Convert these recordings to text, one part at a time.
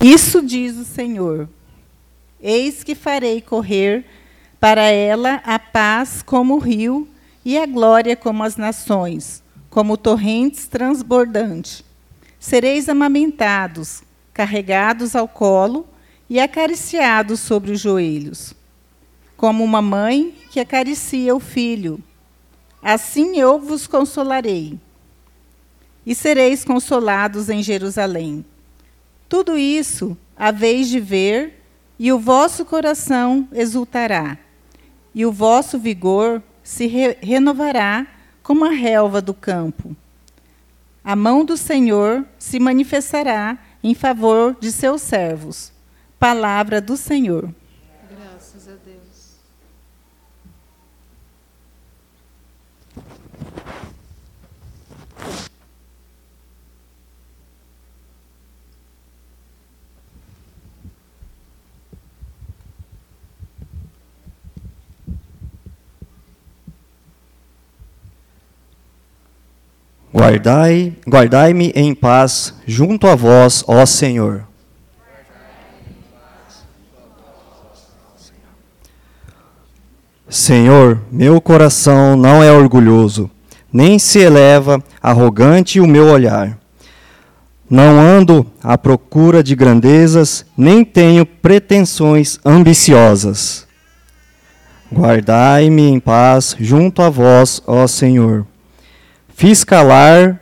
Isso diz o Senhor: Eis que farei correr para ela a paz como o rio e a glória como as nações, como torrentes transbordantes. Sereis amamentados, carregados ao colo e acariciados sobre os joelhos, como uma mãe que acaricia o filho. Assim eu vos consolarei. E sereis consolados em Jerusalém. Tudo isso haveis de ver, e o vosso coração exultará, e o vosso vigor se re renovará como a relva do campo. A mão do Senhor se manifestará em favor de seus servos. Palavra do Senhor. Guardai, guardai-me em paz junto a vós, ó Senhor. Senhor, meu coração não é orgulhoso, nem se eleva arrogante o meu olhar. Não ando à procura de grandezas, nem tenho pretensões ambiciosas. Guardai-me em paz junto a vós, ó Senhor. Fiz calar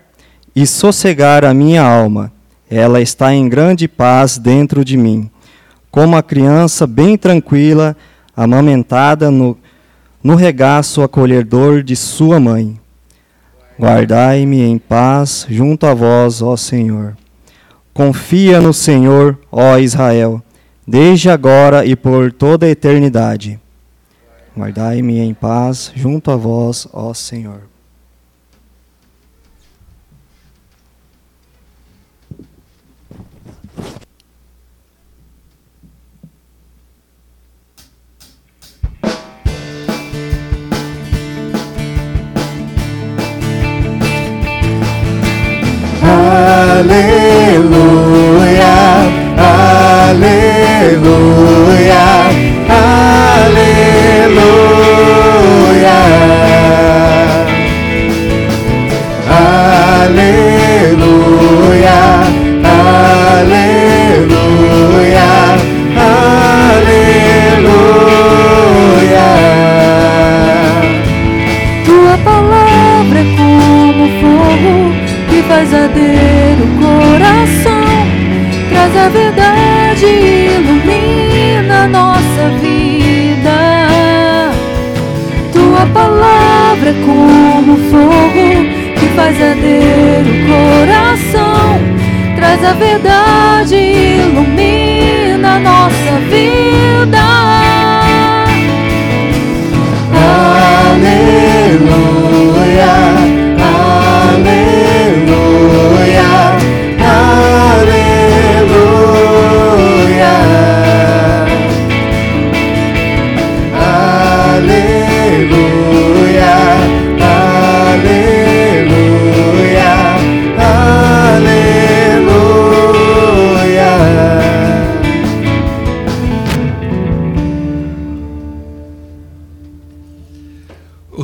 e sossegar a minha alma. Ela está em grande paz dentro de mim, como a criança bem tranquila, amamentada no, no regaço acolhedor de sua mãe. Guardai-me em paz junto a vós, ó Senhor. Confia no Senhor, ó Israel, desde agora e por toda a eternidade. Guardai-me em paz junto a vós, ó Senhor. Aleluia, fogo que faz arder o coração, traz a verdade ilumina nossa vida. Aleluia,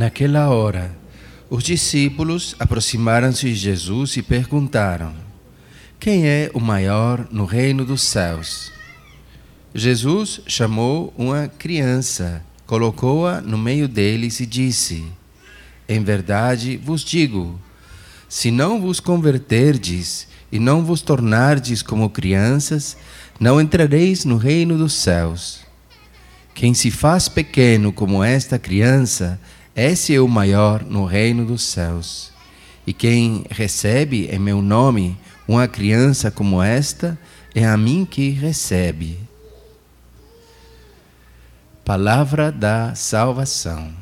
Naquela hora, os discípulos aproximaram-se de Jesus e perguntaram: Quem é o maior no reino dos céus? Jesus chamou uma criança, colocou-a no meio deles e disse: Em verdade vos digo, se não vos converterdes e não vos tornardes como crianças, não entrareis no reino dos céus. Quem se faz pequeno como esta criança, esse é o maior no reino dos céus. E quem recebe em meu nome uma criança como esta, é a mim que recebe. Palavra da salvação.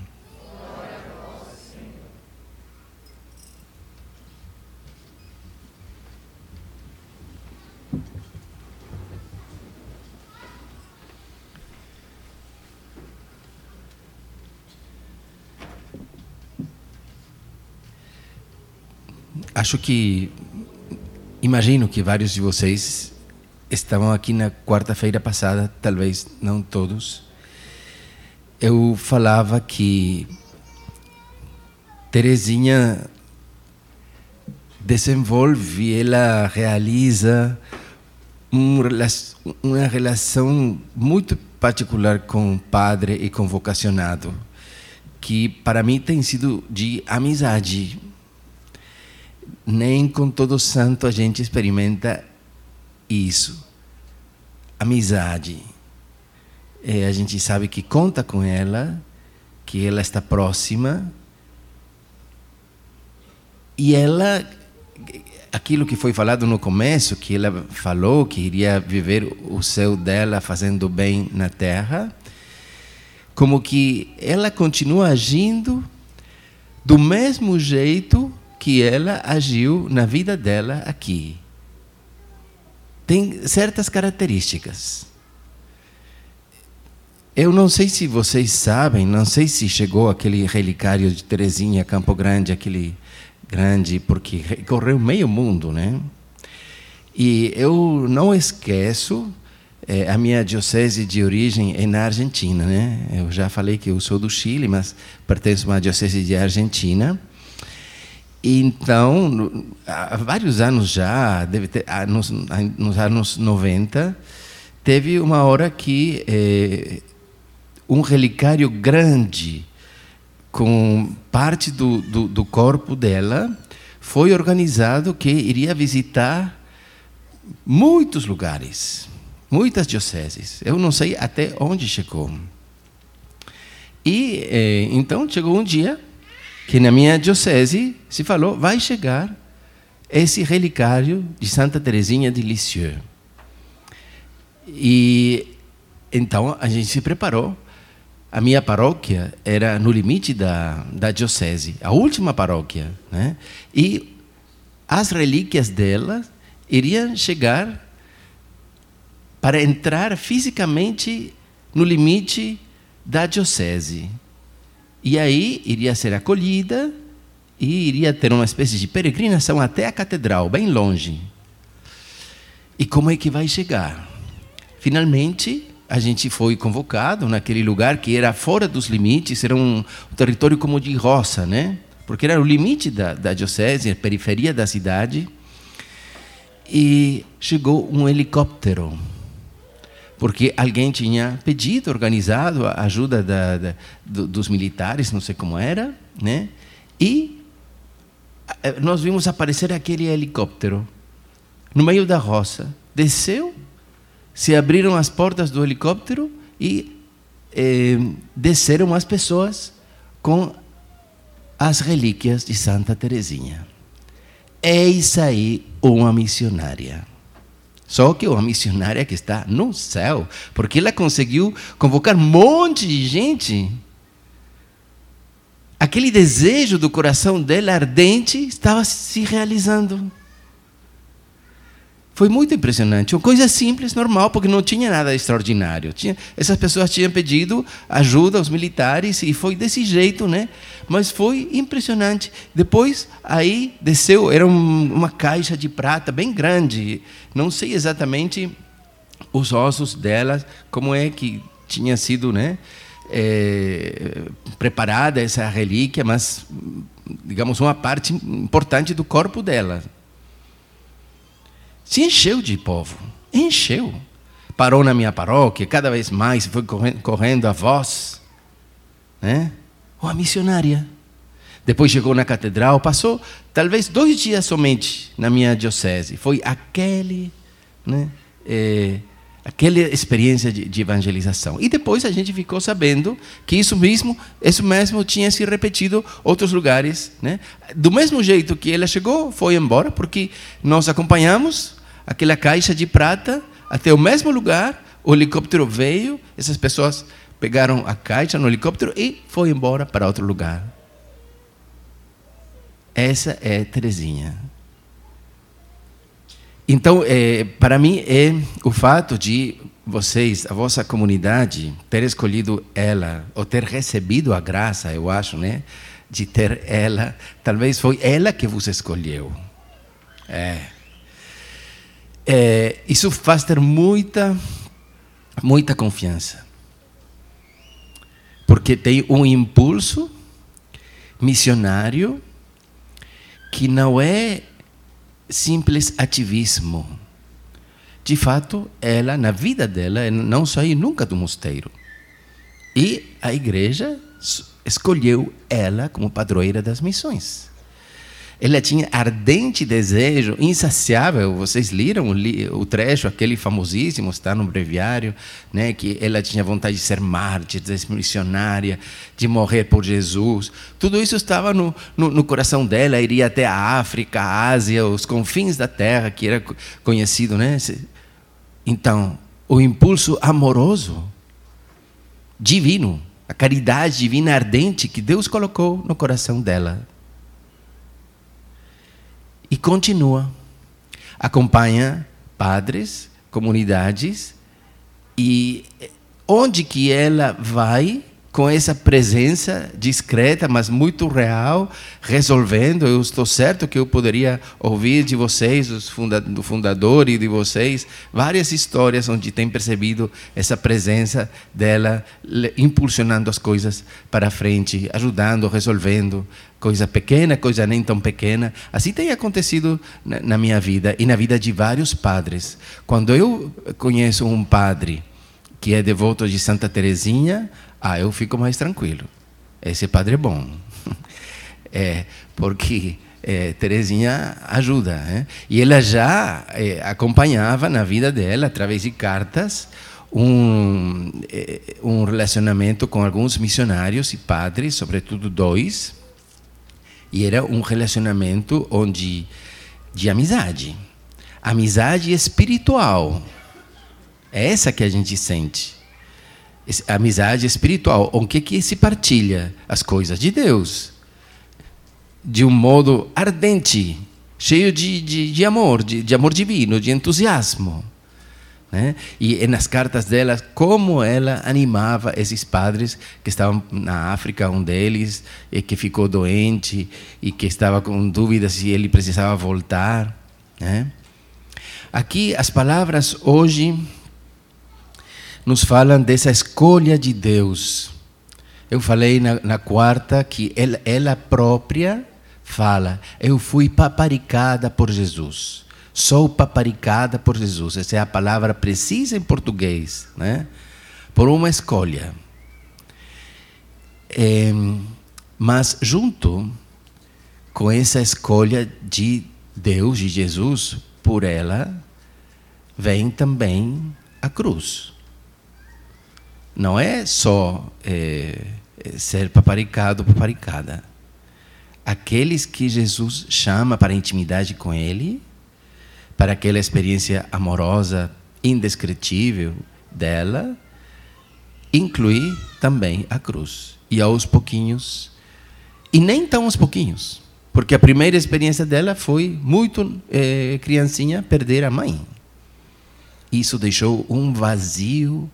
Acho que. Imagino que vários de vocês estavam aqui na quarta-feira passada, talvez não todos. Eu falava que Terezinha desenvolve, ela realiza um, uma relação muito particular com o padre e com o vocacionado, que para mim tem sido de amizade nem com todo santo a gente experimenta isso. Amizade. É, a gente sabe que conta com ela, que ela está próxima. E ela, aquilo que foi falado no começo, que ela falou que iria viver o céu dela fazendo bem na terra, como que ela continua agindo do mesmo jeito que ela agiu na vida dela aqui. Tem certas características. Eu não sei se vocês sabem, não sei se chegou aquele relicário de Terezinha, Campo Grande, aquele grande, porque correu meio mundo, né? E eu não esqueço é, a minha diocese de origem é na Argentina, né? Eu já falei que eu sou do Chile, mas pertenço a uma diocese de Argentina. Então, há vários anos já, deve ter, nos, nos anos 90, teve uma hora que eh, um relicário grande, com parte do, do, do, corpo dela, foi organizado que iria visitar muitos lugares, muitas dioceses. Eu não sei até onde chegou. E eh, então chegou um dia que na minha diocese se falou, vai chegar esse relicário de Santa Teresinha de Lisieux. E então a gente se preparou. A minha paróquia era no limite da, da diocese, a última paróquia. Né? E as relíquias dela iriam chegar para entrar fisicamente no limite da diocese. E aí iria ser acolhida e iria ter uma espécie de peregrinação até a catedral, bem longe. E como é que vai chegar? Finalmente, a gente foi convocado naquele lugar que era fora dos limites, era um, território como de roça, né? Porque era o limite da, da diocese, a periferia da cidade. E chegou um helicóptero porque alguém tinha pedido, organizado a ajuda da, da, dos militares, não sei como era, né? E eh, nós vimos aparecer aquele helicóptero no meio da roça. Desceu, se abriram as portas do helicóptero e eh, desceram as pessoas com as relíquias de Santa Teresinha. Eis aí uma missionária. Só que uma missionária que está no céu, porque ela conseguiu convocar um monte de gente. Aquele desejo do coração dela ardente estava se realizando. Foi muito impressionante. Uma coisa simples, normal, porque não tinha nada extraordinário. Tinha, essas pessoas tinham pedido ajuda aos militares e foi desse jeito, né? Mas foi impressionante. Depois, aí desceu, era um, uma caixa de prata bem grande. Não sei exatamente os ossos dela, como é que tinha sido, né? É, preparada essa relíquia, mas digamos uma parte importante do corpo dela se encheu de povo. Encheu. Parou na minha paróquia, cada vez mais foi correndo a voz. Né? Uma missionária. Depois chegou na catedral, passou talvez dois dias somente na minha diocese. Foi aquele, né, é, aquela experiência de, de, evangelização. E depois a gente ficou sabendo que isso mesmo, isso mesmo tinha se repetido outros lugares. Né? Do mesmo jeito que ela chegou, foi embora, porque nós acompanhamos aquela caixa de prata até o mesmo lugar, o helicóptero veio, essas pessoas pegaram a caixa no helicóptero e foi embora para outro lugar. Essa é Terezinha. Então, é, para mim, é o fato de vocês, a vossa comunidade, ter escolhido ela, ou ter recebido a graça, eu acho, né? De ter ela, talvez foi ela que vos escolheu. É. é isso faz ter muita, muita confiança. Porque tem um impulso missionário que não é simples ativismo. De fato, ela, na vida dela, não saiu nunca do mosteiro. E a igreja escolheu ela como padroeira das missões. Ela tinha ardente desejo, insaciável. Vocês leram o, trecho, aquele famosíssimo, está no breviário, né, que ela tinha vontade de ser mártir, de ser missionária, de morrer por Jesus. Tudo isso estava no, no, no coração dela. Iria até a África, a Ásia, os confins da terra, que era conhecido. Né? Então, o impulso amoroso, divino, a caridade divina ardente que Deus colocou no coração dela e continua. Acompanha padres, comunidades e onde que ela vai com essa presença discreta, mas muito real, resolvendo. Eu estou certo que eu poderia ouvir de vocês, do fundador e de vocês, várias histórias onde tem percebido essa presença dela impulsionando as coisas para frente, ajudando, resolvendo, coisa pequena, coisa nem tão pequena. Assim tem acontecido na, na, minha vida e na vida de vários padres. Quando eu conheço um padre que é devoto de Santa Teresinha, ah, eu fico mais tranquilo. Esse padre é bom. É, porque é, Terezinha ajuda. Né? E ela já é, acompanhava na vida dela, através de cartas, um, é, um relacionamento com alguns missionários e padres, sobretudo dois, e era um relacionamento onde de amizade, amizade espiritual. É essa que a gente sente. Amizade espiritual, onde que se partilha as coisas de Deus de um modo ardente, cheio de, de, de amor, de, de amor divino, de entusiasmo. Né? E nas cartas dela, como ela animava esses padres que estavam na África, um deles e que ficou doente e que estava com dúvidas se ele precisava voltar. Né? Aqui as palavras hoje nos falam dessa escolha de Deus. Eu falei na, na quarta que ela, ela própria fala: Eu fui paparicada por Jesus. Sou paparicada por Jesus. Essa é a palavra precisa em português, né? Por uma escolha. É, mas junto com essa escolha de Deus, de Jesus, por ela, vem também a cruz. Não é só é, ser paparicado, paparicada. Aqueles que Jesus chama para a intimidade com Ele, para aquela experiência amorosa, indescritível dela, inclui também a cruz. E aos pouquinhos, e nem tão aos pouquinhos, porque a primeira experiência dela foi muito é, criancinha perder a mãe. Isso deixou um vazio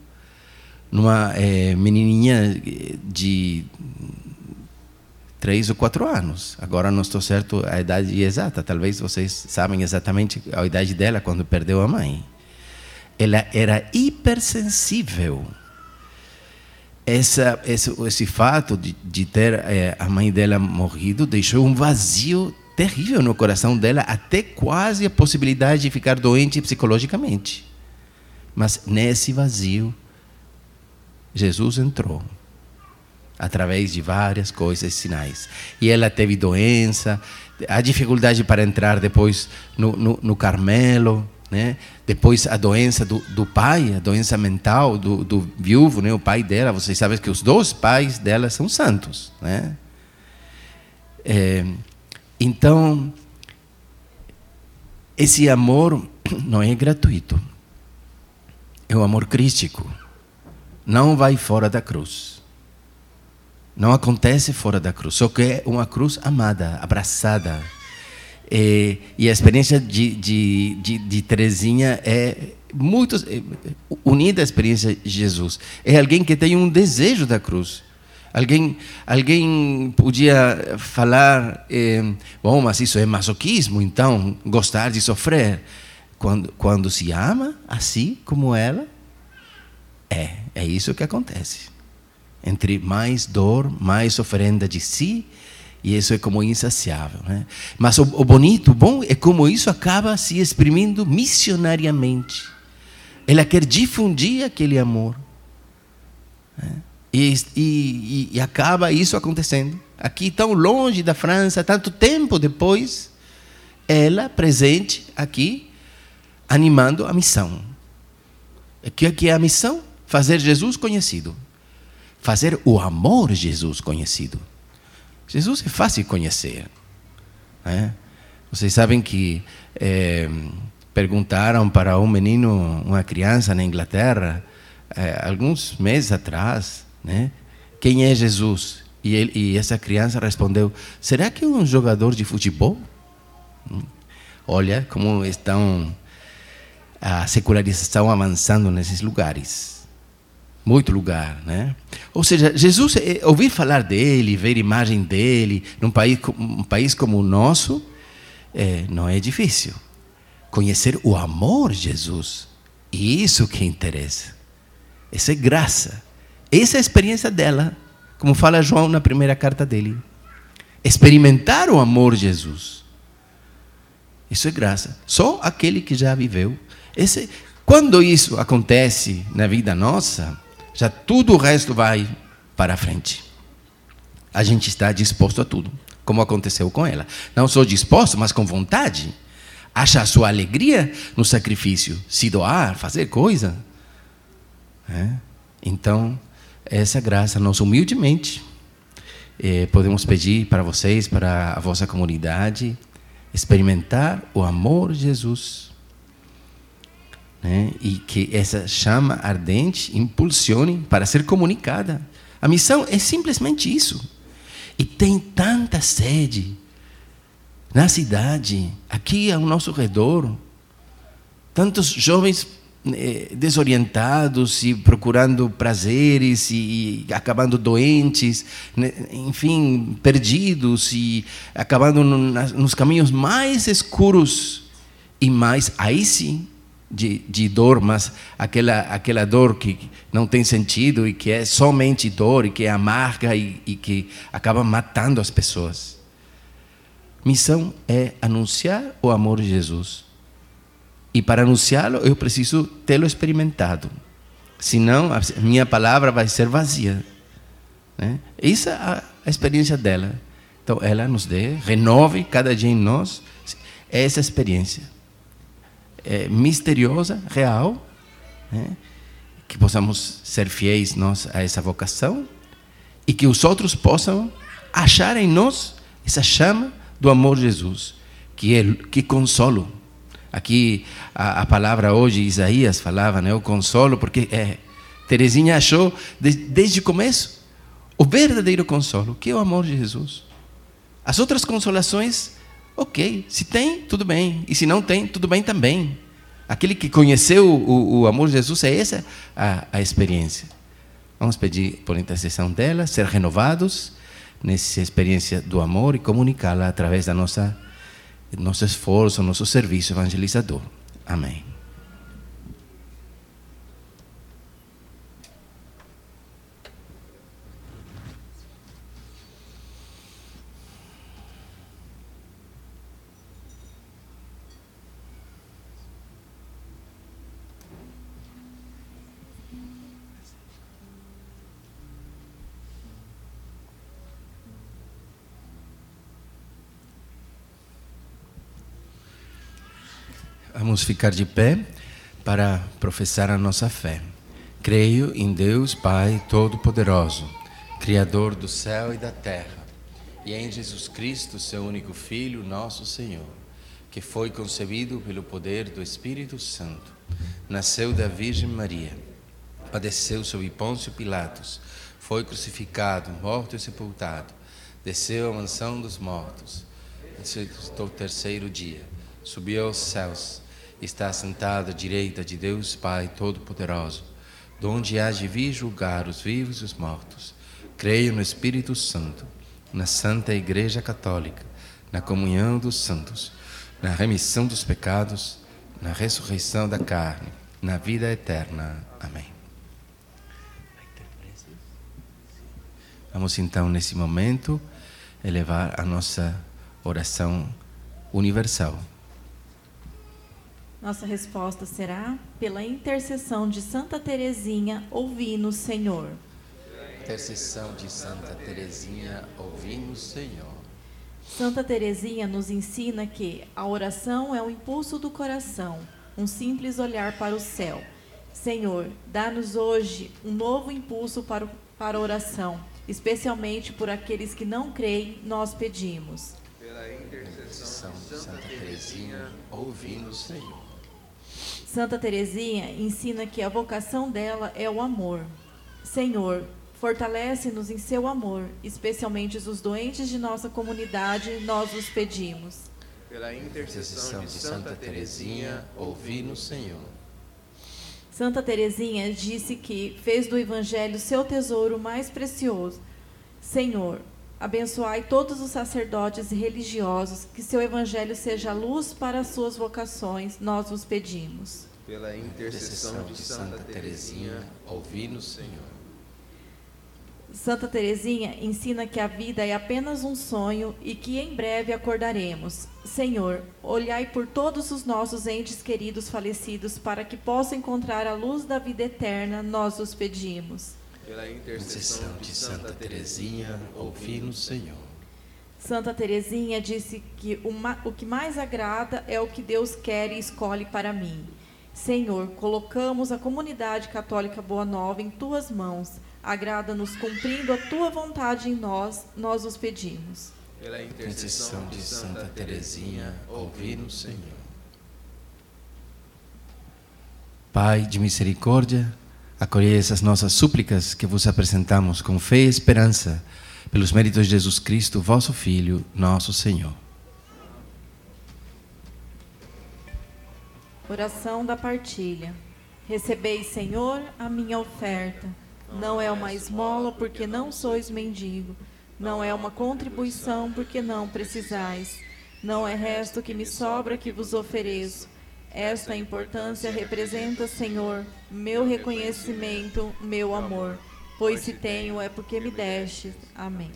numa é, menininha de três ou quatro anos. Agora não estou certo a idade exata. Talvez vocês sabem exatamente a idade dela quando perdeu a mãe. Ela era hipersensível. Essa, esse, esse fato de, de ter é, a mãe dela morrido deixou um vazio terrível no coração dela, até quase a possibilidade de ficar doente psicologicamente. Mas nesse vazio, Jesus entrou através de várias coisas, sinais. E ela teve doença, a dificuldade para entrar depois no, no, no Carmelo, né? Depois a doença do, do pai, a doença mental do, do viúvo, né? O pai dela, vocês sabem que os dois pais dela são santos, né? É, então, esse amor não é gratuito. É o amor crístico. Não vai fora da cruz. Não acontece fora da cruz. Só que é uma cruz amada, abraçada. É, e a experiência de, de, de, de Terezinha é muito é, unida à experiência de Jesus. É alguém que tem um desejo da cruz. Alguém, alguém podia falar, eh, bom, mas isso é masoquismo, então, gostar de sofrer. Quando, quando se ama assim como ela, é, é isso que acontece. Entre mais dor, mais oferenda de si, e isso é como insaciável. Né? Mas o, bonito, o bom, é como isso acaba se exprimindo missionariamente. Ela quer difundir aquele amor. Né? E, e, e, acaba isso acontecendo. Aqui, tão longe da França, tanto tempo depois, ela presente aqui, animando a missão. O que é a missão? Fazer Jesus conhecido. Fazer o amor Jesus conhecido. Jesus é fácil conhecer. Né? Vocês sabem que é, perguntaram para um menino, uma criança na Inglaterra, é, alguns meses atrás, né? Quem é Jesus? E, ele, e essa criança respondeu: Será que é um jogador de futebol? Hum. Olha como estão a secularização avançando nesses lugares. Muito lugar, né? Ou seja, Jesus, é, ouvir falar dele, ver imagem dele, num país, um país como o nosso, é, não é difícil. Conhecer o amor de Jesus, isso que interessa. Essa é graça. Essa é a experiência dela, como fala João na primeira carta dele. Experimentar o amor de Jesus. Isso é graça. Só aquele que já viveu. Esse, quando isso acontece na vida nossa, já tudo o resto vai para frente. A gente está disposto a tudo, como aconteceu com ela. Não só disposto, mas com vontade. Acha a sua alegria no sacrifício, se doar, fazer coisa. É? Então, essa graça, nós humildemente eh, podemos pedir para vocês, para a vossa comunidade, experimentar o amor de Jesus. Né? E que essa chama ardente impulsione para ser comunicada. A missão é simplesmente isso. E tem tanta sede na cidade, aqui ao nosso redor. Tantos jovens eh, desorientados e procurando prazeres e, acabando doentes, né? enfim, perdidos e acabando no, nos caminhos mais escuros e mais, aí sim, de, de dor, mas aquela, aquela dor que não tem sentido e que é somente dor e que é amarga e, e que acaba matando as pessoas. Missão é anunciar o amor de Jesus e para anunciá-lo, eu preciso tê-lo experimentado. Senão, a minha palavra vai ser vazia. Né? Essa é a, a experiência dela. Então, ela nos dê, renove cada dia em nós essa experiência. É misteriosa, real, né? que possamos ser fiéis nós a essa vocação e que os outros possam achar em nós essa chama do amor de Jesus, que é que consolo Aqui a, a, palavra hoje, Isaías falava, né, o consolo, porque é, Terezinha achou de, desde o começo o verdadeiro consolo, que é o amor de Jesus. As outras consolações, ok, se tem, tudo bem, e se não tem, tudo bem também. Aquele que conheceu o, o amor de Jesus, é essa a, a experiência. Vamos pedir por intercessão dela, ser renovados nessa experiência do amor e comunicá-la através da nossa nosso esforço, nosso serviço evangelizador. Amém. Vamos ficar de pé para professar a nossa fé. Creio em Deus Pai Todo-Poderoso, Criador do céu e da terra, e em Jesus Cristo, seu único Filho, nosso Senhor, que foi concebido pelo poder do Espírito Santo, nasceu da Virgem Maria, padeceu sob Pôncio Pilatos, foi crucificado, morto e sepultado, desceu à mansão dos mortos, ressuscitou o terceiro dia, subiu aos céus, está sentado à direita de Deus Pai Todo-Poderoso, donde há de vir julgar os vivos e os mortos. Creio no Espírito Santo, na Santa Igreja Católica, na comunhão dos santos, na remissão dos pecados, na ressurreição da carne, na vida eterna. Amém. Vamos então, nesse momento, elevar a nossa oração universal. Nossa resposta será: pela intercessão de Santa Teresinha, ouvi-nos, Senhor. Intercessão de Santa Teresinha, ouvimos, Senhor. Santa Teresinha nos ensina que a oração é o impulso do coração, um simples olhar para o céu. Senhor, dá-nos hoje um novo impulso para, para a oração, especialmente por aqueles que não creem, nós pedimos. Intercessão de Santa Teresinha, ouvimos, Senhor. Santa Teresinha ensina que a vocação dela é o amor. Senhor, fortalece-nos em seu amor, especialmente os doentes de nossa comunidade, nós os pedimos. Pela Intercessão de Santa Teresinha, ouvimos, Senhor. Santa Teresinha disse que fez do evangelho seu tesouro mais precioso. Senhor, abençoai todos os sacerdotes e religiosos, que seu evangelho seja luz para as suas vocações, nós os pedimos. Pela intercessão de Santa Teresinha, ouvimos, Senhor. Santa Teresinha ensina que a vida é apenas um sonho e que em breve acordaremos. Senhor, olhai por todos os nossos entes queridos falecidos para que possam encontrar a luz da vida eterna, nós os pedimos. Pela Intercessão de Santa Teresinha, ouvimos, Senhor. Santa Teresinha disse que o, que mais agrada é o que Deus quer e escolhe para mim. Senhor, colocamos a comunidade católica Boa Nova em tuas mãos. Agrada-nos cumprindo a tua vontade em nós, nós os pedimos. Pela Intercessão de Santa Teresinha, ouvimos, Senhor. Pai de misericórdia, acolhei essas nossas súplicas que vos apresentamos com fé e esperança, pelos méritos de Jesus Cristo, vosso Filho, nosso Senhor. Oração da partilha. Recebei, Senhor, a minha oferta. Não é uma esmola, porque não sois mendigo. Não é uma contribuição, porque não precisais. Não é resto que me sobra que vos ofereço. Esta importância representa, Senhor, meu reconhecimento, meu amor. Pois se tenho é porque me deste. Amém.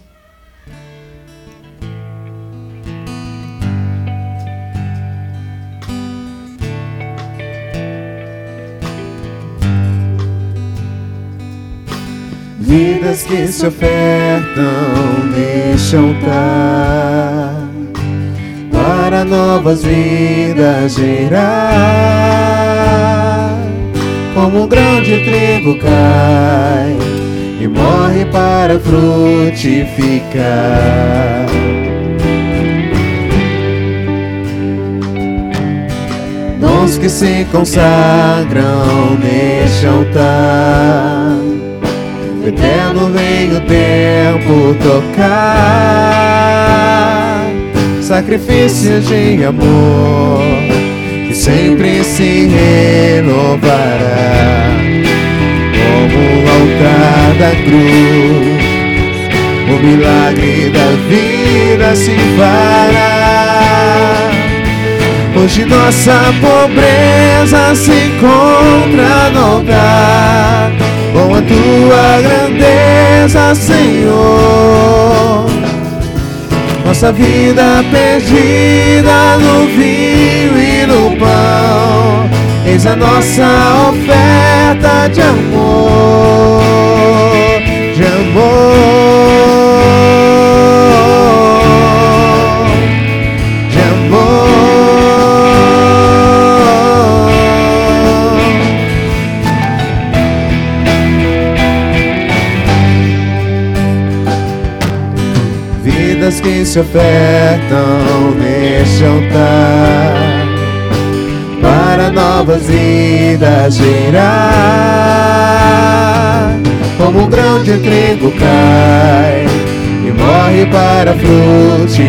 Vidas que se ofertam neste altar para novas vidas gerar. Como um grão de trigo cai e morre para frutificar. Dons que se consagram neste altar. Eterno vem o tempo tocar Sacrifícios de amor Que sempre se renovará Como o altar da cruz. O milagre da vida se fará. Hoje nossa pobreza se encontra no altar. Com a tua grandeza, Senhor Nossa vida perdida no vinho e no pão Eis a nossa oferta de amor De amor. Vidas que se ofertam neste altar para novas vidas gerar. Como um grão de trigo cai e morre para frutificar.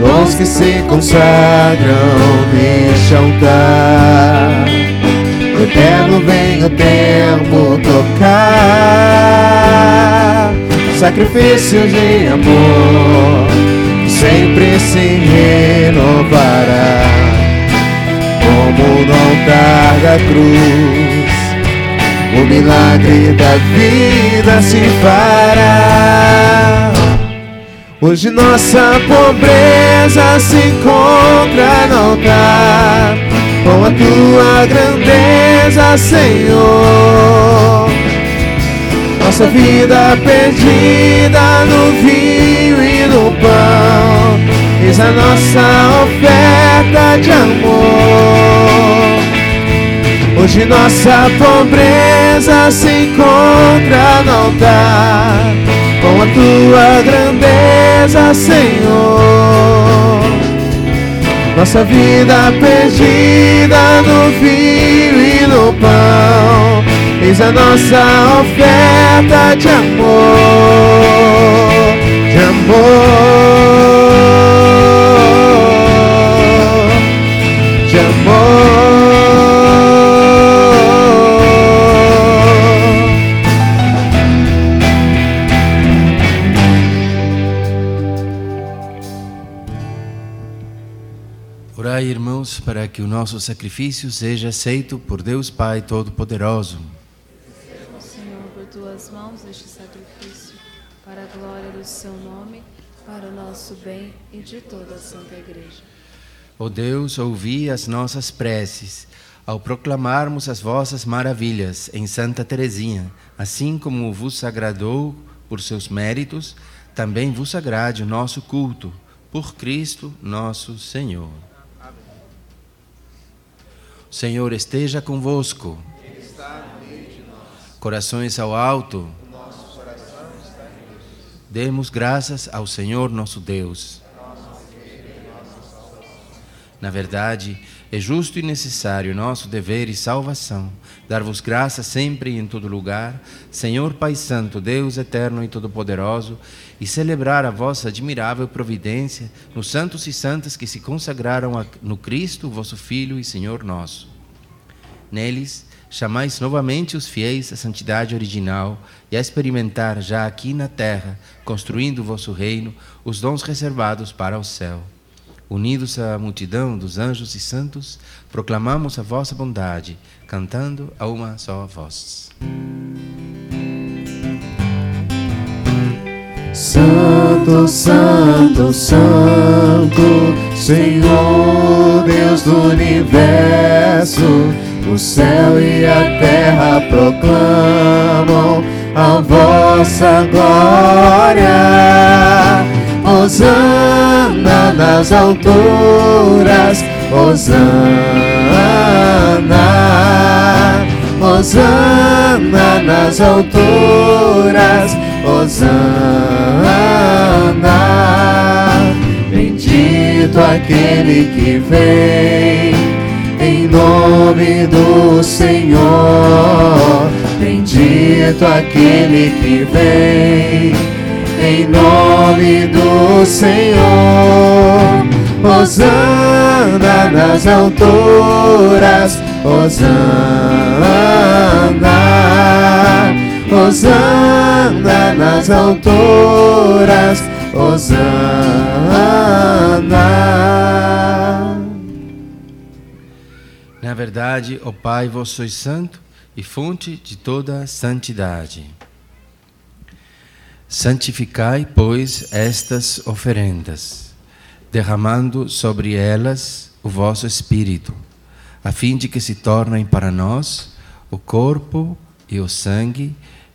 Dons que se consagram neste altar. Eterno vem o tempo tocar. Sacrifício de amor sempre se renovará. Como no altar da cruz, o milagre da vida se fará. Hoje nossa pobreza se encontra no altar, com a tua grandeza, Senhor. Nossa vida perdida no vinho e no pão, eis a nossa oferta de amor. Hoje nossa pobreza se encontra no altar, com a tua grandeza, Senhor. Nossa vida perdida no vinho e no pão, eis a nossa oferta de amor, de amor, de amor. Irmãos, para que o nosso sacrifício seja aceito por Deus Pai Todo-Poderoso. Senhor, por tuas mãos este sacrifício, para a glória do seu nome, para o nosso bem e de toda a Santa Igreja. Ó Deus, ouvi as nossas preces ao proclamarmos as vossas maravilhas em Santa Teresinha, assim como vos agradou por seus méritos, também vos agrade o nosso culto, por Cristo nosso Senhor. Senhor esteja convosco. Corações ao alto. Demos graças ao Senhor nosso Deus. Na verdade, é justo e necessário nosso dever e salvação dar-vos graça sempre e em todo lugar, Senhor Pai Santo, Deus eterno e todo-poderoso, e celebrar a vossa admirável providência nos santos e santas que se consagraram a- no Cristo, vosso Filho e Senhor nosso. Neles, chamais novamente os fiéis à santidade original e a experimentar já aqui na terra, construindo o vosso reino, os dons reservados para o céu. Unidos à multidão dos anjos e santos, proclamamos a vossa bondade, cantando a uma só voz. Santo, Santo, Santo, Senhor Deus do universo, o céu e a terra proclamam a vossa glória. Hosana nas alturas, Hosana, Hosana nas alturas, Hosana. Bendito aquele que vem em nome do Senhor. Bendito aquele que vem em nome do Senhor. Hosana nas alturas, Hosana, Hosana nas alturas, Hosana. Na verdade, ó Pai, vós sois santo e fonte de toda santidade. Santificai, pois, estas oferendas, derramando sobre elas o vosso Espírito, a fim de que se tornem para nós o corpo e o sangue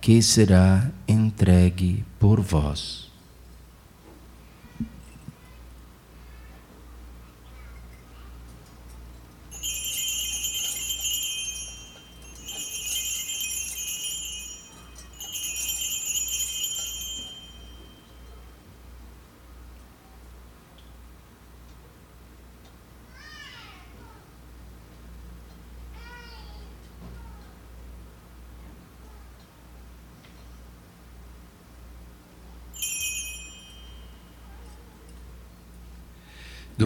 que será entregue por vós.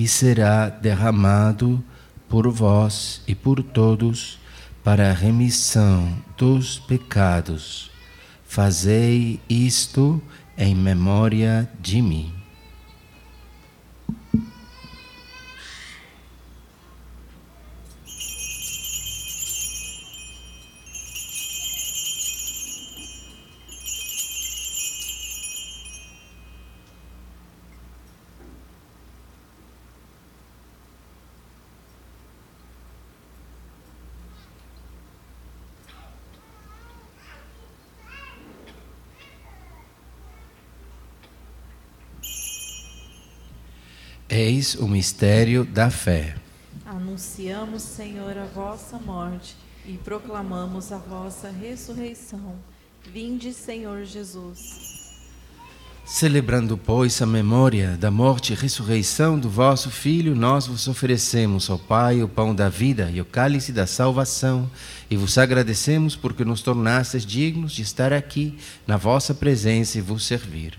que será derramado por vós e por todos para a remissão dos pecados. Fazei isto em memória de mim. Eis o mistério da fé. Anunciamos, Senhor, a vossa morte e proclamamos a vossa ressurreição. Vinde, Senhor Jesus. Celebrando, pois, a memória da morte e ressurreição do vosso Filho, nós vos oferecemos, ó Pai, o pão da vida e o cálice da salvação, e vos agradecemos porque nos tornastes dignos de estar aqui na vossa presença e vos servir.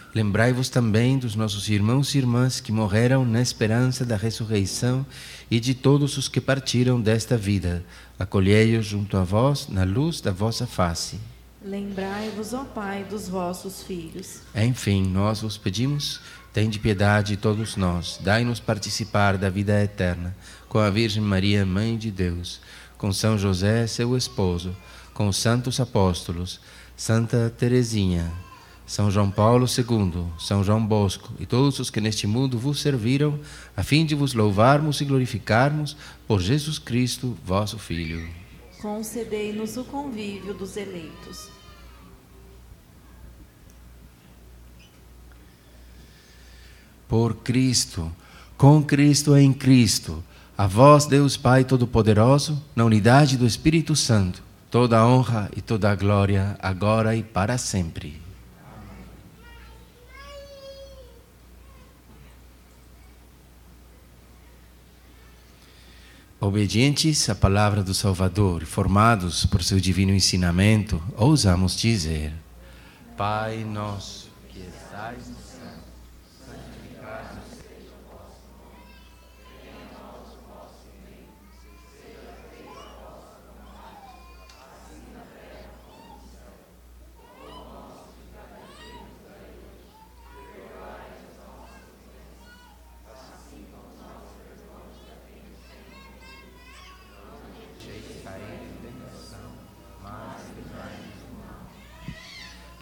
Lembrai-vos também dos nossos irmãos e irmãs que morreram na esperança da ressurreição e de todos os que partiram desta vida. Acolhei-os junto a vós na luz da vossa face. Lembrai-vos, ó Pai, dos vossos filhos. Enfim, nós vos pedimos, tende piedade de todos nós, dai-nos participar da vida eterna, com a Virgem Maria, Mãe de Deus, com São José, seu esposo, com os santos apóstolos, Santa Teresinha, são João Paulo II, São João Bosco e todos os que neste mundo vos serviram, a fim de vos louvarmos e glorificarmos por Jesus Cristo, vosso Filho. Concedei-nos o convívio dos eleitos. Por Cristo, com Cristo em Cristo, a vós, Deus Pai Todo-Poderoso, na unidade do Espírito Santo, toda a honra e toda a glória, agora e para sempre. Obedientes à palavra do Salvador, formados por seu divino ensinamento, ousamos dizer: Pai nosso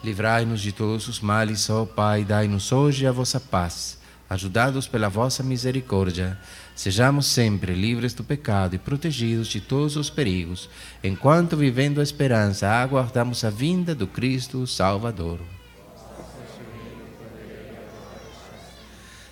Livrai-nos de todos os males, ó Pai, dai-nos hoje a vossa paz. Ajudados pela vossa misericórdia, sejamos sempre livres do pecado e protegidos de todos os perigos, enquanto vivendo a esperança, aguardamos a vinda do Cristo Salvador.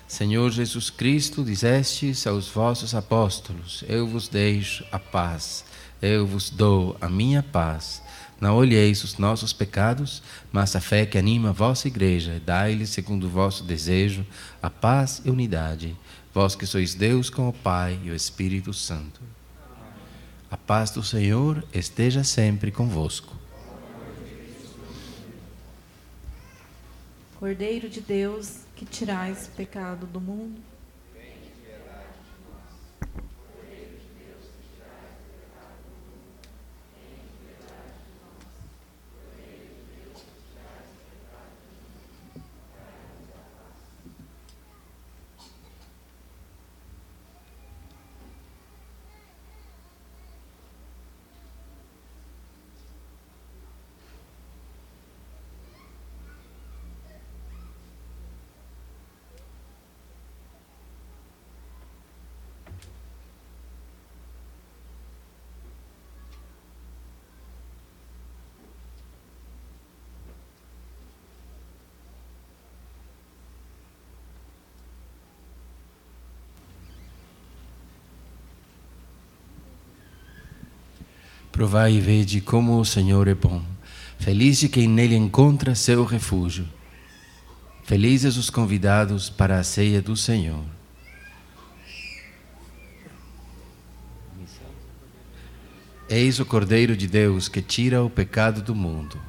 Senhor Jesus Cristo, dizestes aos vossos apóstolos: Eu vos deixo a paz, eu vos dou a minha paz. Não olheis os nossos pecados, mas a fé que anima a vossa igreja. Dai-lhe, segundo o vosso desejo, a paz e unidade. Vós que sois Deus com o Pai e o Espírito Santo. A paz do Senhor esteja sempre convosco. Cordeiro de Deus, que tirais o pecado do mundo. Provai e vede como o Senhor é bom. Feliz de quem nele encontra seu refúgio. Felizes os convidados para a ceia do Senhor. Eis o Cordeiro de Deus que tira o pecado do mundo.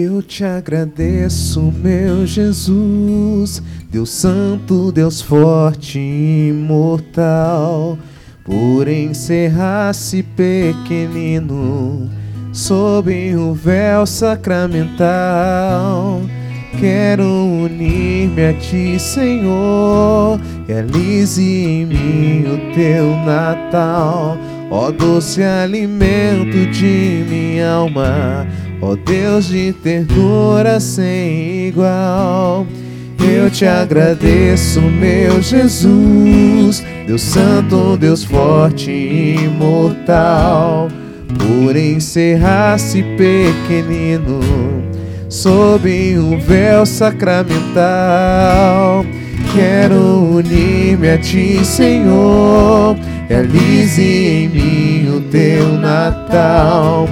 Eu te agradeço, meu Jesus, Deus Santo, Deus Forte e Imortal, por encerrar-se pequenino sob o véu sacramental. Quero unir-me a ti, Senhor, realize em mim o teu Natal. Ó doce alimento de minha alma, ó Deus de ternura sem igual. Eu te agradeço, meu Jesus, Deus Santo, Deus forte e imortal, por encerrar-se pequenino sob um véu sacramental. Quero unir-me a ti, Senhor, realize em mim o teu Natal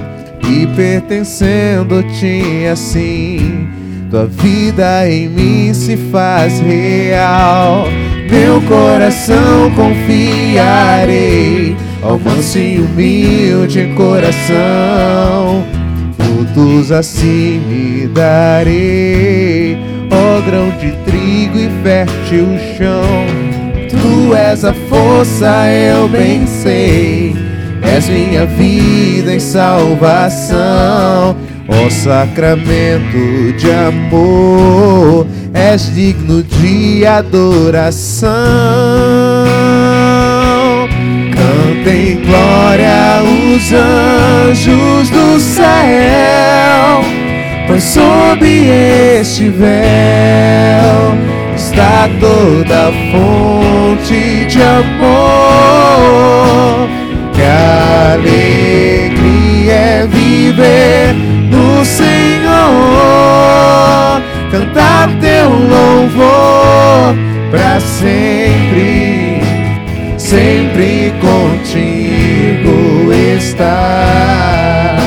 e pertencendo-te assim tua vida em mim se faz real. Meu coração confiarei ao manso e humilde coração. Frutos assim me darei, ó grão de trigo e fértil chão. Tu és a força, eu bem sei, és minha vida em salvação Ó sacramento de amor, és digno de adoração. Cantem glória os anjos do céu, pois sob este véu está toda fonte de amor. Alegria é viver no Senhor, cantar teu louvor para sempre, sempre contigo estar.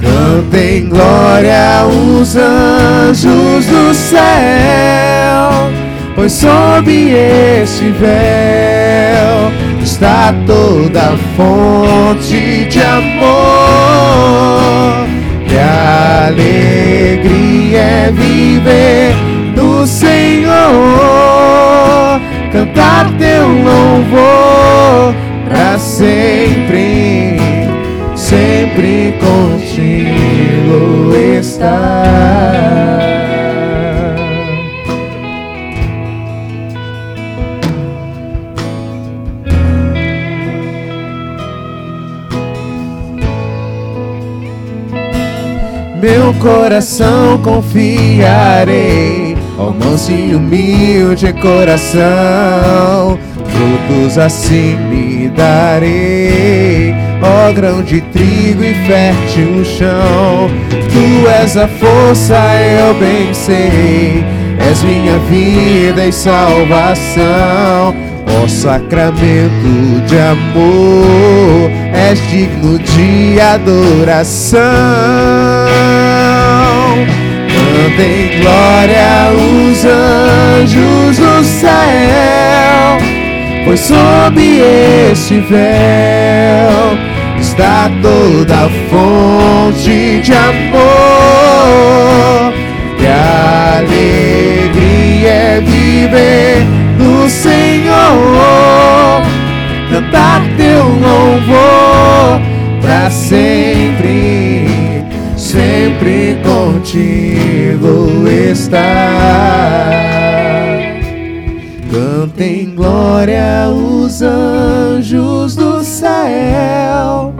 Cantem glória os anjos do céu, pois sob este véu está toda fonte de amor. Que alegria é viver no Senhor, cantar teu louvor para sempre, sempre contigo estar. Meu coração confiarei ao manso e humilde coração. Frutos assim me darei, ó grão de trigo e fértil chão. Tu és a força, eu bem sei, és minha vida e salvação. Sacramento de amor, és digno de adoração. Cantem glória os anjos do céu, pois sob este véu está toda a fonte de amor. E alegria é viver Senhor, cantar teu louvor para sempre sempre contigo estar. Cantem glória os anjos do céu,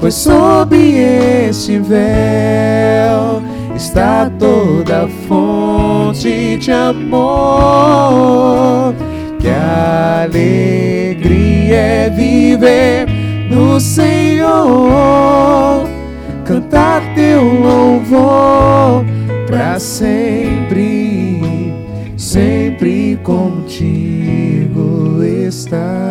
pois sob este véu está toda a fonte de amor. Alegria é viver no Senhor cantar teu louvor para sempre, sempre contigo estar.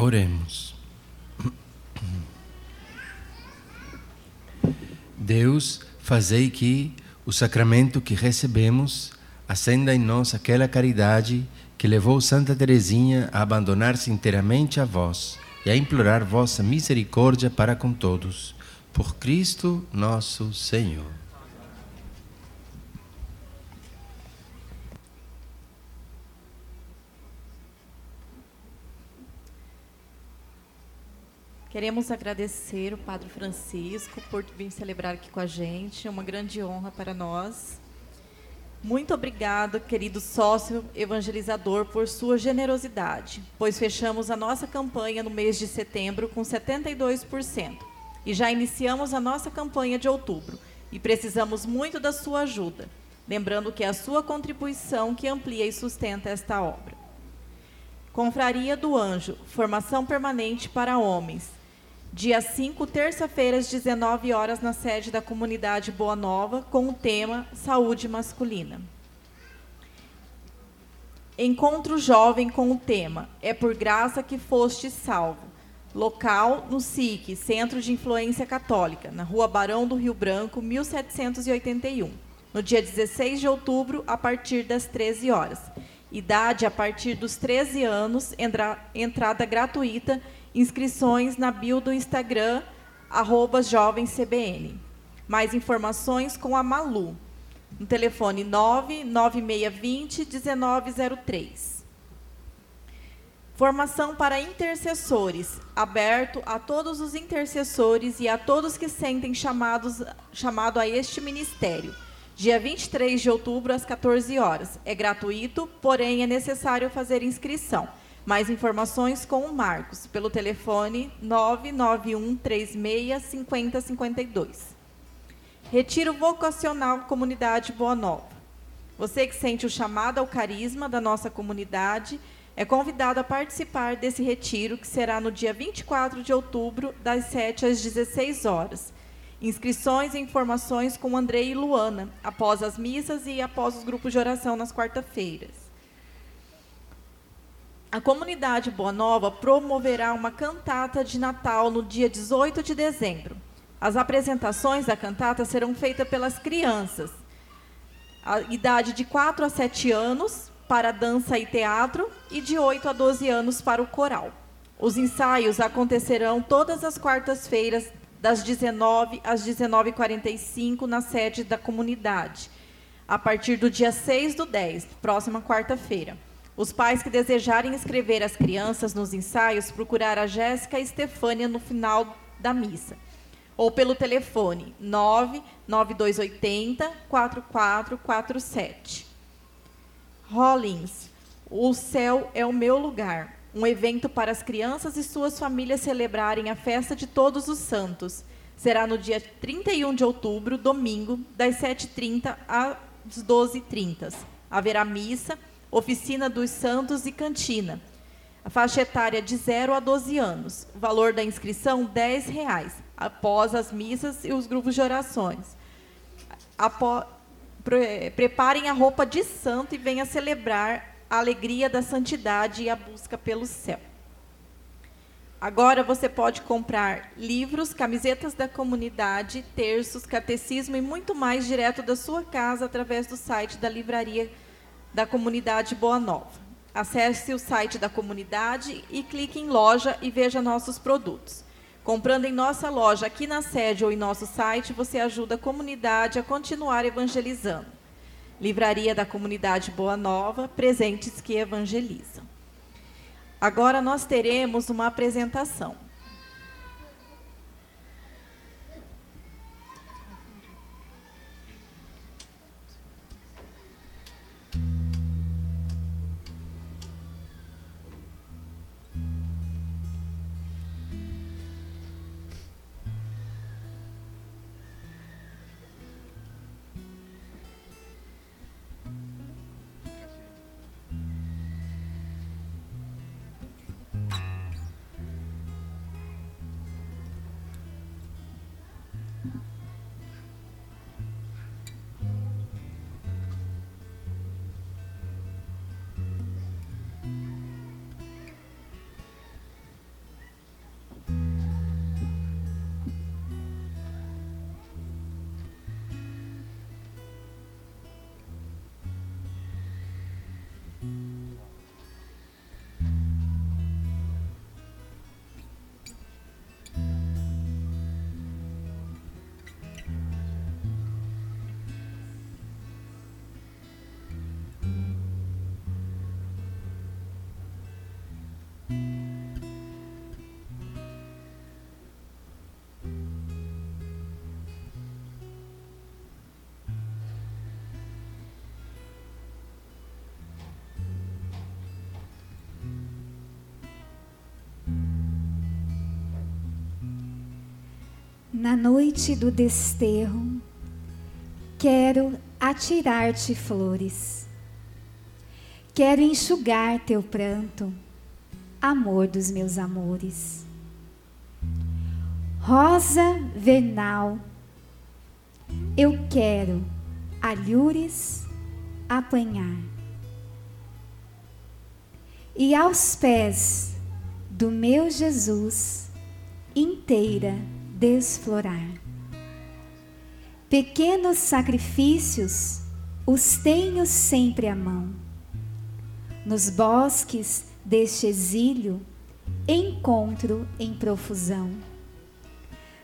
Oremos. Deus, fazei que o sacramento que recebemos acenda em nós aquela caridade que levou Santa Teresinha a abandonar-se inteiramente a vós e a implorar vossa misericórdia para com todos. Por Cristo nosso Senhor. Queremos agradecer o Padre Francisco por vir celebrar aqui com a gente. É uma grande honra para nós. Muito obrigado, querido sócio evangelizador, por sua generosidade, pois fechamos a nossa campanha no mês de setembro com 72% e já iniciamos a nossa campanha de outubro e precisamos muito da sua ajuda, lembrando que é a sua contribuição que amplia e sustenta esta obra. Confraria do Anjo, formação permanente para homens. Dia 5, terça-feira, às 19 horas, na sede da comunidade Boa Nova, com o tema Saúde Masculina. Encontro jovem com o tema É por graça que foste salvo. Local no SIC, Centro de Influência Católica, na Rua Barão do Rio Branco, 1781. No dia 16 de outubro, a partir das 13 horas. Idade a partir dos 13 anos, entra, entrada gratuita Inscrições na bio do Instagram, arroba jovemcbn. Mais informações com a Malu, no telefone 99620 1903. Formação para intercessores, aberto a todos os intercessores e a todos que sentem chamados, chamado a este ministério. Dia 23 de outubro, às 14 horas. É gratuito, porém é necessário fazer inscrição. Mais informações com o Marcos, pelo telefone 991 36 50 52. Retiro vocacional Comunidade Boa Nova. Você que sente o chamado ao carisma da nossa comunidade é convidado a participar desse retiro, que será no dia 24 de outubro, das 7 às 16 horas. Inscrições e informações com Andrei e Luana, após as missas e após os grupos de oração nas quarta-feiras. A comunidade Boa Nova promoverá uma cantata de Natal no dia 18 de dezembro. As apresentações da cantata serão feitas pelas crianças, a idade de 4 a 7 anos para dança e teatro e de 8 a 12 anos para o coral. Os ensaios acontecerão todas as quartas-feiras, das 19 às 19h45, na sede da comunidade, a partir do dia 6 do 10, próxima quarta-feira. Os pais que desejarem inscrever as crianças nos ensaios, procurar a Jéssica e Estefânia no final da missa. Ou pelo telefone 99280 4447. Rollins, o céu é o meu lugar. Um evento para as crianças e suas famílias celebrarem a festa de Todos os Santos. Será no dia 31 de outubro, domingo, das 7h30 às 12h30. Haverá missa Oficina dos Santos e Cantina. A faixa etária de 0 a 12 anos. O valor da inscrição, 10 reais, após as missas e os grupos de orações. Preparem a roupa de santo e venha celebrar a alegria da santidade e a busca pelo céu. Agora você pode comprar livros, camisetas da comunidade, terços, catecismo e muito mais direto da sua casa através do site da livraria da comunidade Boa Nova. Acesse o site da comunidade e clique em loja e veja nossos produtos. Comprando em nossa loja aqui na sede ou em nosso site, você ajuda a comunidade a continuar evangelizando. Livraria da Comunidade Boa Nova, presentes que evangelizam. Agora nós teremos uma apresentação. Na noite do desterro, quero atirar-te flores. Quero enxugar teu pranto, amor dos meus amores. Rosa vernal, eu quero alhures apanhar. E aos pés do meu Jesus inteira desflorar. Pequenos sacrifícios os tenho sempre à mão. Nos bosques deste exílio encontro em profusão.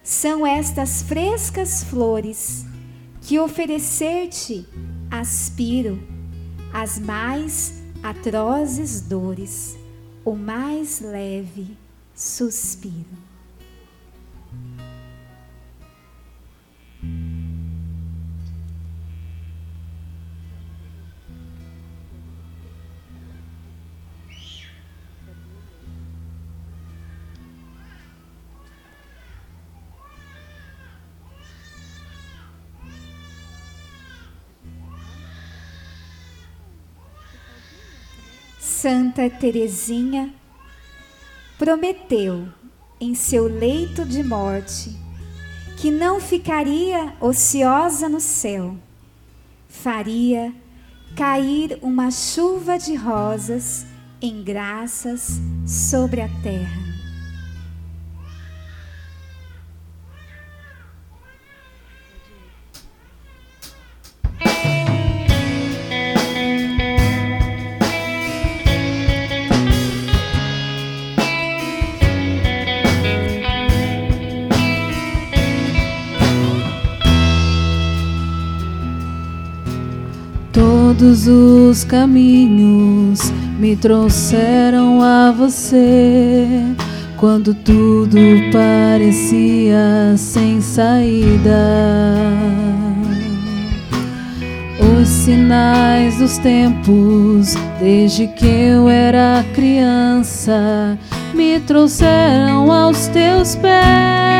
São estas frescas flores que oferecer-te aspiro as mais atrozes dores, o mais leve suspiro. Santa Teresinha prometeu em seu leito de morte que não ficaria ociosa no céu, faria cair uma chuva de rosas em graças sobre a terra. Todos os caminhos me trouxeram a você quando tudo parecia sem saída. Os sinais dos tempos, desde que eu era criança, me trouxeram aos teus pés.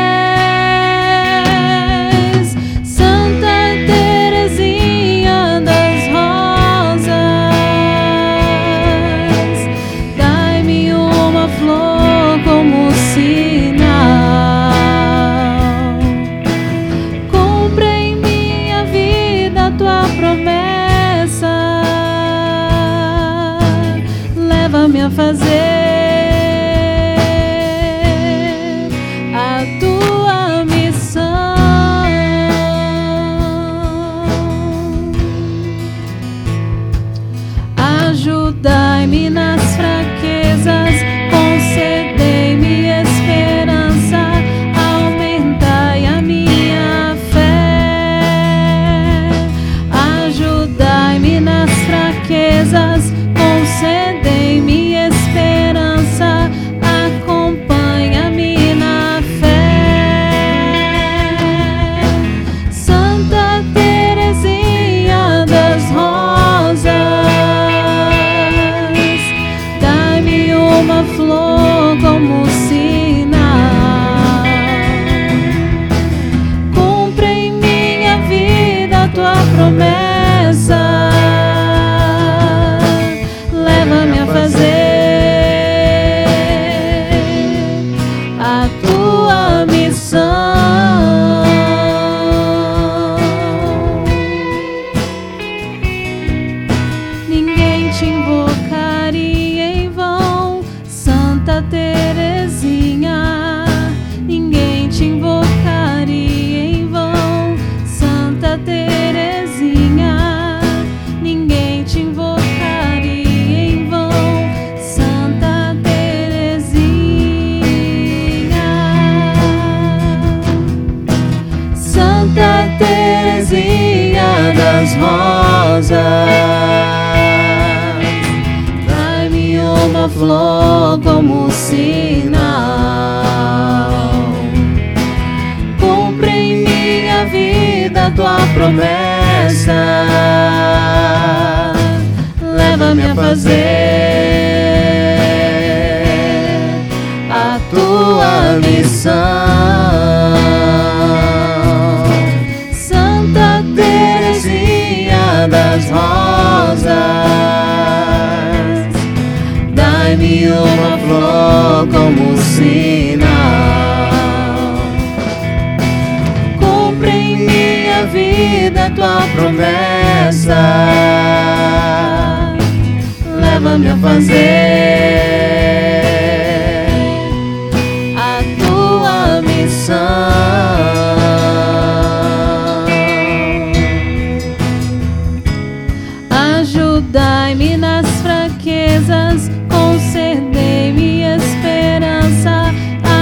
Ajudai-me nas fraquezas, concedei-me esperança,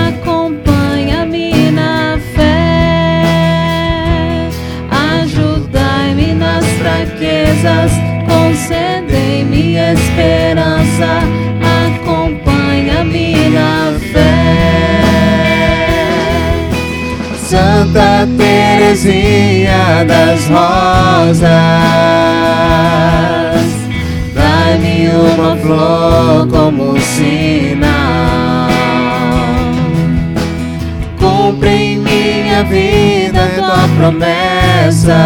acompanha-me na fé. Ajudai-me nas fraquezas, concedei-me esperança, acompanha-me na fé. Santa Teresinha das Rosas, uma flor como sinal. Cumpre em minha vida tua promessa,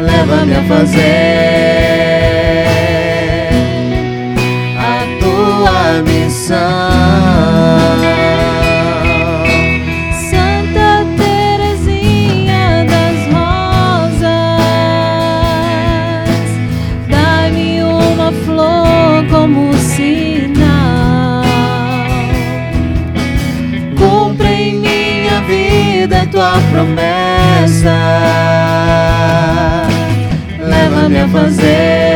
leva-me a fazer a tua missão. Fazer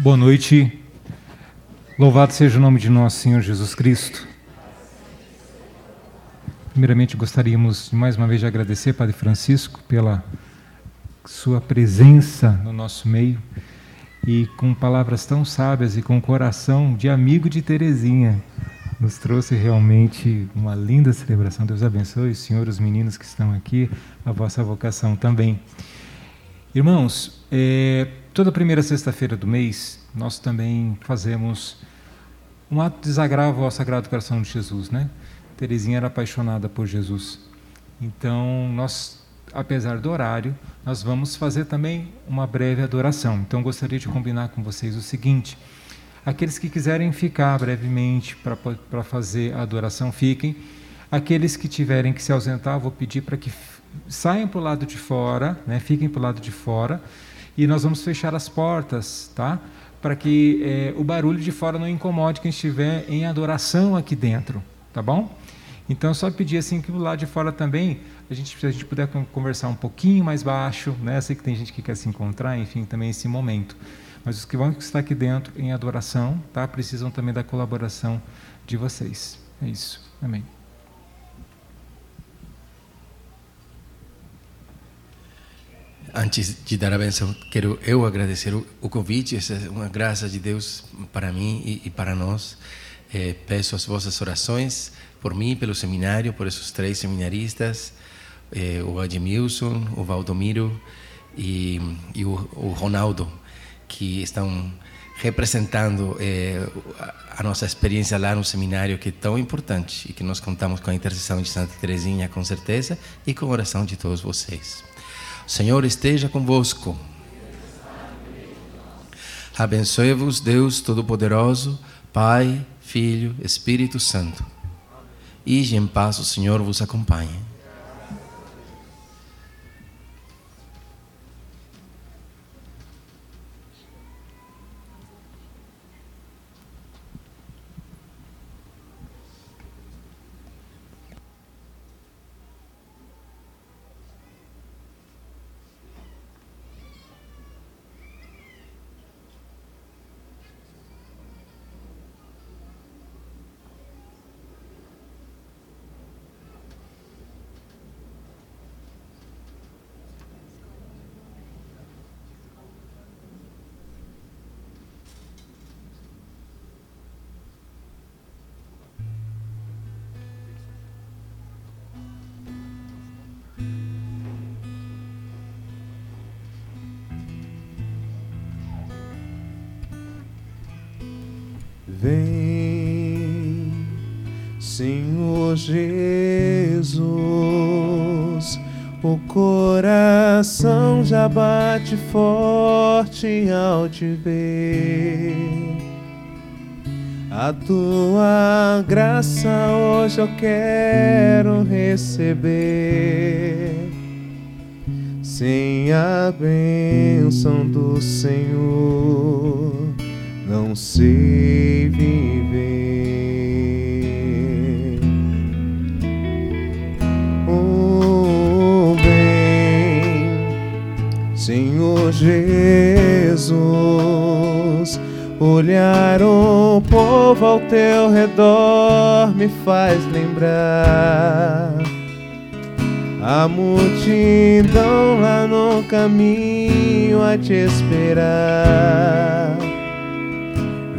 Boa noite. Louvado seja o nome de nosso Senhor Jesus Cristo. Primeiramente, gostaríamos mais uma vez de agradecer, Padre Francisco, pela sua presença no nosso meio e com palavras tão sábias e com coração de amigo de Terezinha. Nos trouxe realmente uma linda celebração. Deus abençoe, Senhor, os meninos que estão aqui, a vossa vocação também. Irmãos, é, toda primeira sexta-feira do mês, nós também fazemos um ato de desagravo ao Sagrado Coração de Jesus, né? Terezinha era apaixonada por Jesus. Então, nós, apesar do horário, nós vamos fazer também uma breve adoração. Então, gostaria de combinar com vocês o seguinte: aqueles que quiserem ficar brevemente para fazer a adoração, fiquem. Aqueles que tiverem que se ausentar, vou pedir para que saiam para o lado de fora, né? fiquem para o lado de fora, e nós vamos fechar as portas, tá? Para que eh, o barulho de fora não incomode quem estiver em adoração aqui dentro, tá bom? Então, só pedir assim que do lado de fora também, a gente, se a gente puder conversar um pouquinho mais baixo, né? Sei que tem gente que quer se encontrar, enfim, também esse momento. Mas os que vão estar aqui dentro em adoração, tá? Precisam também da colaboração de vocês. É isso. Amém. Antes de dar a benção, quero eu agradecer o, o convite, essa é uma graça de Deus para mim e, e para nós. Eh, peço as vossas orações por mim, pelo seminário, por esses três seminaristas, eh, o Ademilson, o Valdomiro e, e o, o, Ronaldo, que estão representando a, a nossa experiência lá no seminário, que é tão importante e que nós contamos com a intercessão de Santa Teresinha, com certeza, e com a oração de todos vocês. Senhor esteja convosco. Abençoe-vos, Deus Todo-Poderoso, Pai, Filho, Espírito Santo. E em paz o Senhor vos acompanhe. Te ver. A tua graça hoje eu quero receber. Sem a bênção do Senhor, não sei viver. Oh, bem, Senhor Jesus, olhar o povo ao teu redor me faz lembrar a multidão lá no caminho a te esperar.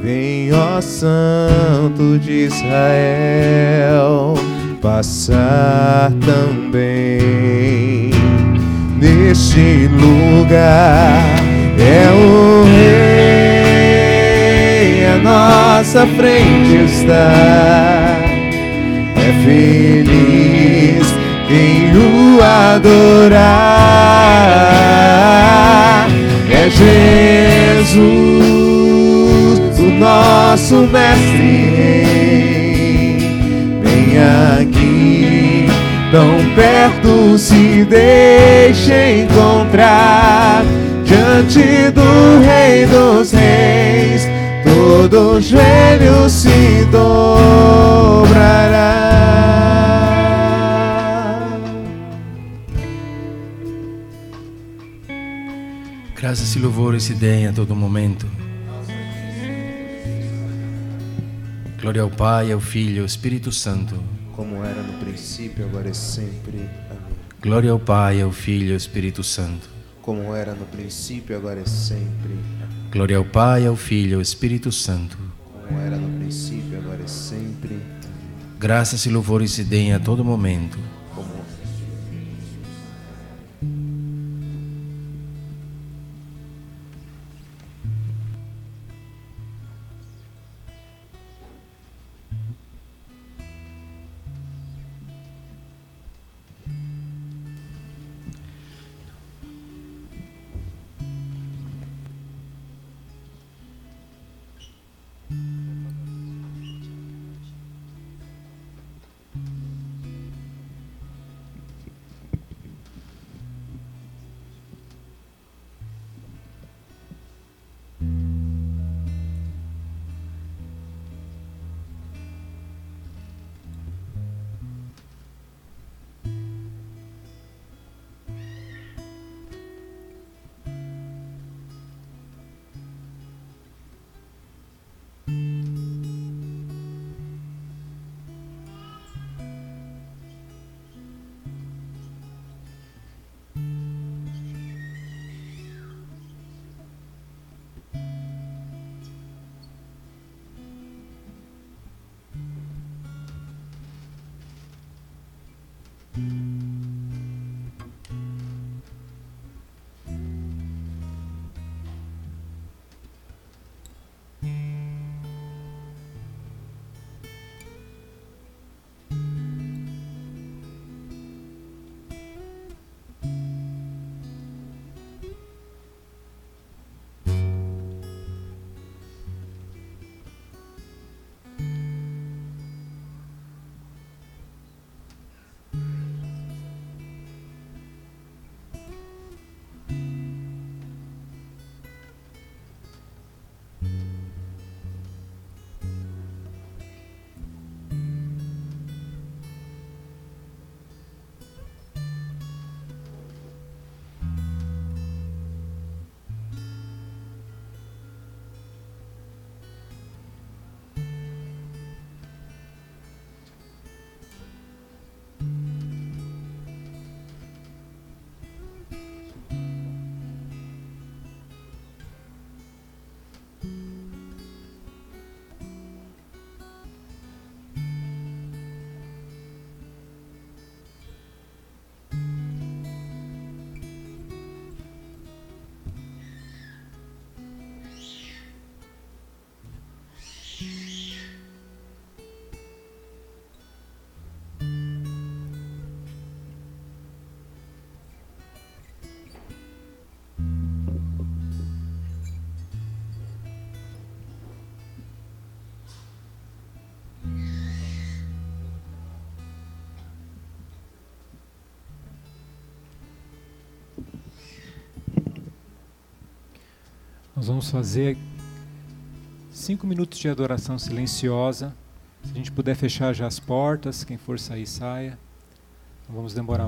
Vem, ó Santo de Israel, passar também neste lugar. É o Rei, a nossa frente está. É feliz quem o adorar. É Jesus, o nosso mestre. Vem aqui, tão perto se deixa encontrar diante do Rei dos Reis. Todo joelho se dobrará. Graças e louvores se deem a todo momento. Glória ao Pai, ao Filho e ao Espírito Santo. Como era no princípio, agora e sempre. Amém. Glória ao Pai, ao Filho e ao Espírito Santo. Como era no princípio, agora e sempre. Glória ao Pai, ao Filho e ao Espírito Santo. Como era no princípio, agora e sempre. Graças e louvores se deem a todo momento. Nós vamos fazer cinco minutos de adoração silenciosa. Se a gente puder fechar já as portas, quem for sair, saia. Não vamos demorar muito.